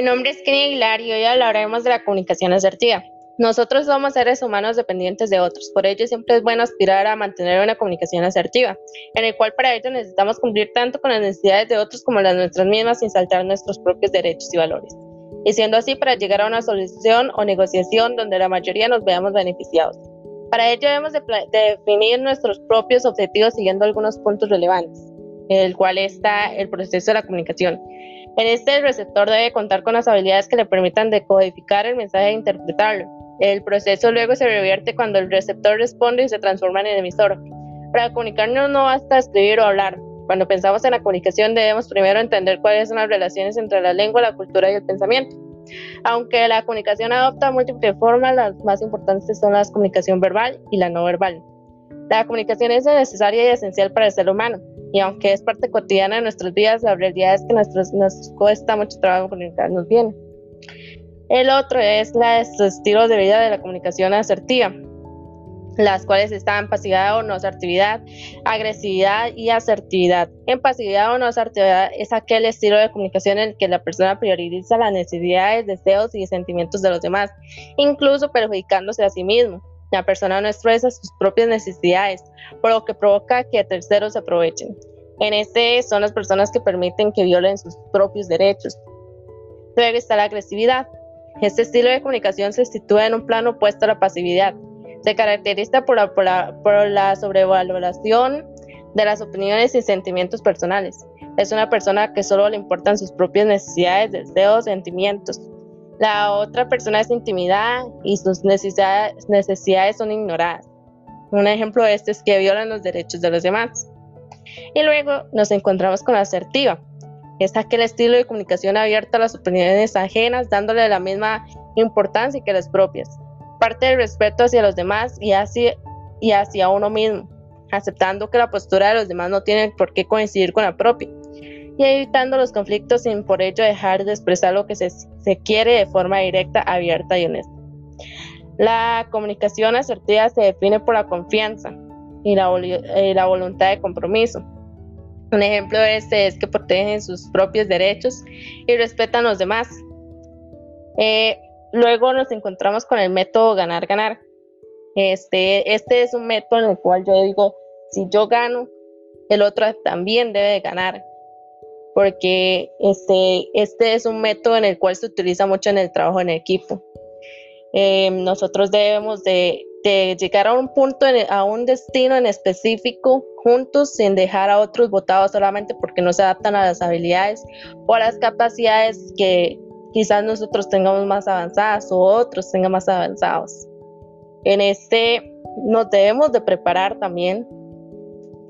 Mi nombre es Kenny Aguilar y hoy hablaremos de la comunicación asertiva. Nosotros somos seres humanos dependientes de otros, por ello siempre es bueno aspirar a mantener una comunicación asertiva, en el cual para ello necesitamos cumplir tanto con las necesidades de otros como las nuestras mismas sin saltar nuestros propios derechos y valores, y siendo así para llegar a una solución o negociación donde la mayoría nos veamos beneficiados. Para ello debemos de, definir nuestros propios objetivos siguiendo algunos puntos relevantes, el cual está el proceso de la comunicación en este, el receptor debe contar con las habilidades que le permitan decodificar el mensaje e interpretarlo. El proceso luego se revierte cuando el receptor responde y se transforma en el emisor. Para comunicarnos no basta escribir o hablar. Cuando pensamos en la comunicación debemos primero entender cuáles son las relaciones entre la lengua, la cultura y el pensamiento. Aunque la comunicación adopta múltiples formas, las más importantes son la comunicación verbal y la no verbal. La comunicación es necesaria y esencial para el ser humano, y aunque es parte cotidiana de nuestras vidas, la realidad es que nuestros, nos cuesta mucho trabajo comunicarnos bien. El otro es la estilo de vida de la comunicación asertiva, las cuales están pasividad o no asertividad, agresividad y asertividad. En pasividad o no asertividad es aquel estilo de comunicación en el que la persona prioriza las necesidades, deseos y sentimientos de los demás, incluso perjudicándose a sí mismo. La persona no expresa sus propias necesidades, por lo que provoca que terceros se aprovechen. En este son las personas que permiten que violen sus propios derechos. Luego está la agresividad. Este estilo de comunicación se sitúa en un plano opuesto a la pasividad. Se caracteriza por la, por la sobrevaloración de las opiniones y sentimientos personales. Es una persona que solo le importan sus propias necesidades, deseos, sentimientos. La otra persona es intimidada y sus necesidades, necesidades son ignoradas. Un ejemplo de esto es que violan los derechos de los demás. Y luego nos encontramos con la asertiva. Es aquel estilo de comunicación abierta a las opiniones ajenas, dándole la misma importancia que las propias. Parte del respeto hacia los demás y hacia, y hacia uno mismo, aceptando que la postura de los demás no tiene por qué coincidir con la propia y evitando los conflictos sin por ello dejar de expresar lo que se, quiere de forma directa, abierta y honesta. La comunicación asertiva se define por la confianza y la, la voluntad de compromiso. Un ejemplo de este es que protegen sus propios derechos y respetan los demás. Eh, luego nos encontramos con el método ganar-ganar. Este, este es un método en el cual yo digo, si yo gano, el otro también debe ganar porque este, este es un método en el cual se utiliza mucho en el trabajo en equipo. Em, nosotros debemos de, llegar a un punto, a un destino en específico juntos sin dejar a otros votados solamente porque no se adaptan a las habilidades o a las capacidades que quizás nosotros tengamos más avanzadas o otros tengan más avanzados. En este nos debemos de preparar también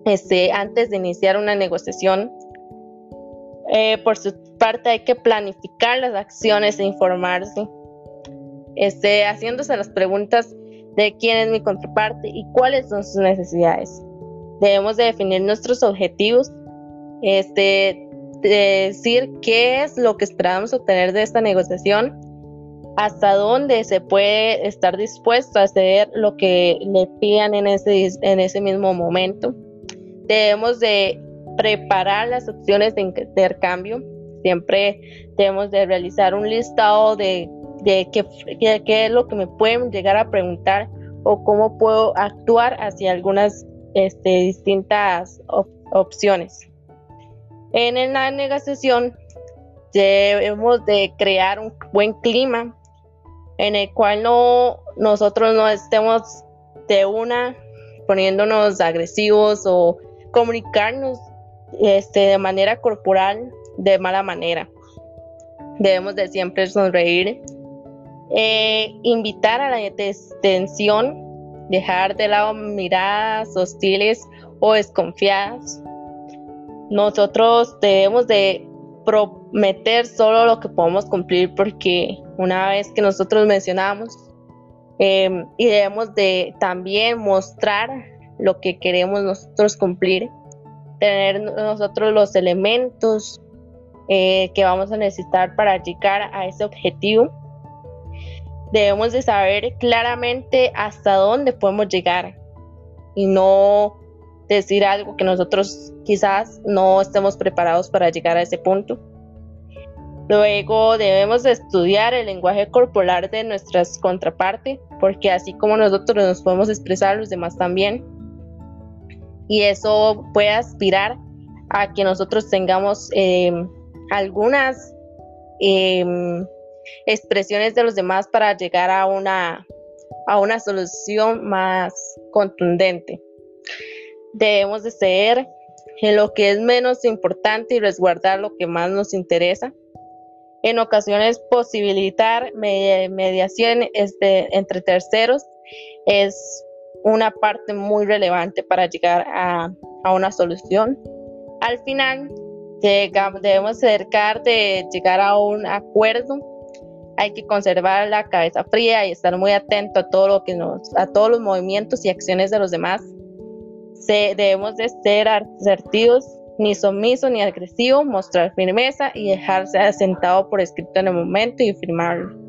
este, antes de iniciar una negociación eh, por su parte hay que planificar las acciones e informarse, este, haciéndose las preguntas de quién es mi contraparte y cuáles son sus necesidades. Debemos de definir nuestros objetivos, este, decir qué es lo que esperamos obtener de esta negociación, hasta dónde se puede estar dispuesto a hacer lo que le pidan en ese, en ese mismo momento. Debemos de preparar las opciones de intercambio. Siempre debemos de realizar un listado de, qué, es lo que me pueden llegar a preguntar o cómo puedo actuar hacia algunas este, distintas opciones. En la negociación debemos de crear un buen clima en el cual no nosotros no estemos de una poniéndonos agresivos o comunicarnos este, de manera corporal de mala manera. Debemos de siempre sonreír, eh, invitar a la detención, dejar de lado miradas hostiles o desconfiadas. Nosotros debemos de prometer solo lo que podemos cumplir porque una vez que nosotros mencionamos em, y debemos de también mostrar lo que queremos nosotros cumplir tener nosotros los elementos eh, que vamos a necesitar para llegar a ese objetivo. Debemos de saber claramente hasta dónde podemos llegar y no decir algo que nosotros quizás no estemos preparados para llegar a ese punto. Luego debemos estudiar el lenguaje corporal de nuestras contrapartes, porque así como nosotros nos podemos expresar, los demás también. Y eso puede aspirar a que nosotros tengamos em, algunas em, expresiones de los demás para llegar a una, a una solución más contundente. Debemos de ser en lo que es menos importante y resguardar lo que más nos interesa en ocasiones posibilitar mediación este, entre terceros es una parte muy relevante para llegar a, una solución. Al final, debemos acercar de llegar a un acuerdo. Hay que conservar la cabeza fría y estar muy atento a todo lo que nos, a todos los movimientos y acciones de los demás. debemos de ser asertivos ni sumiso ni agresivo, mostrar firmeza y dejarse asentado por escrito en el momento y firmarlo.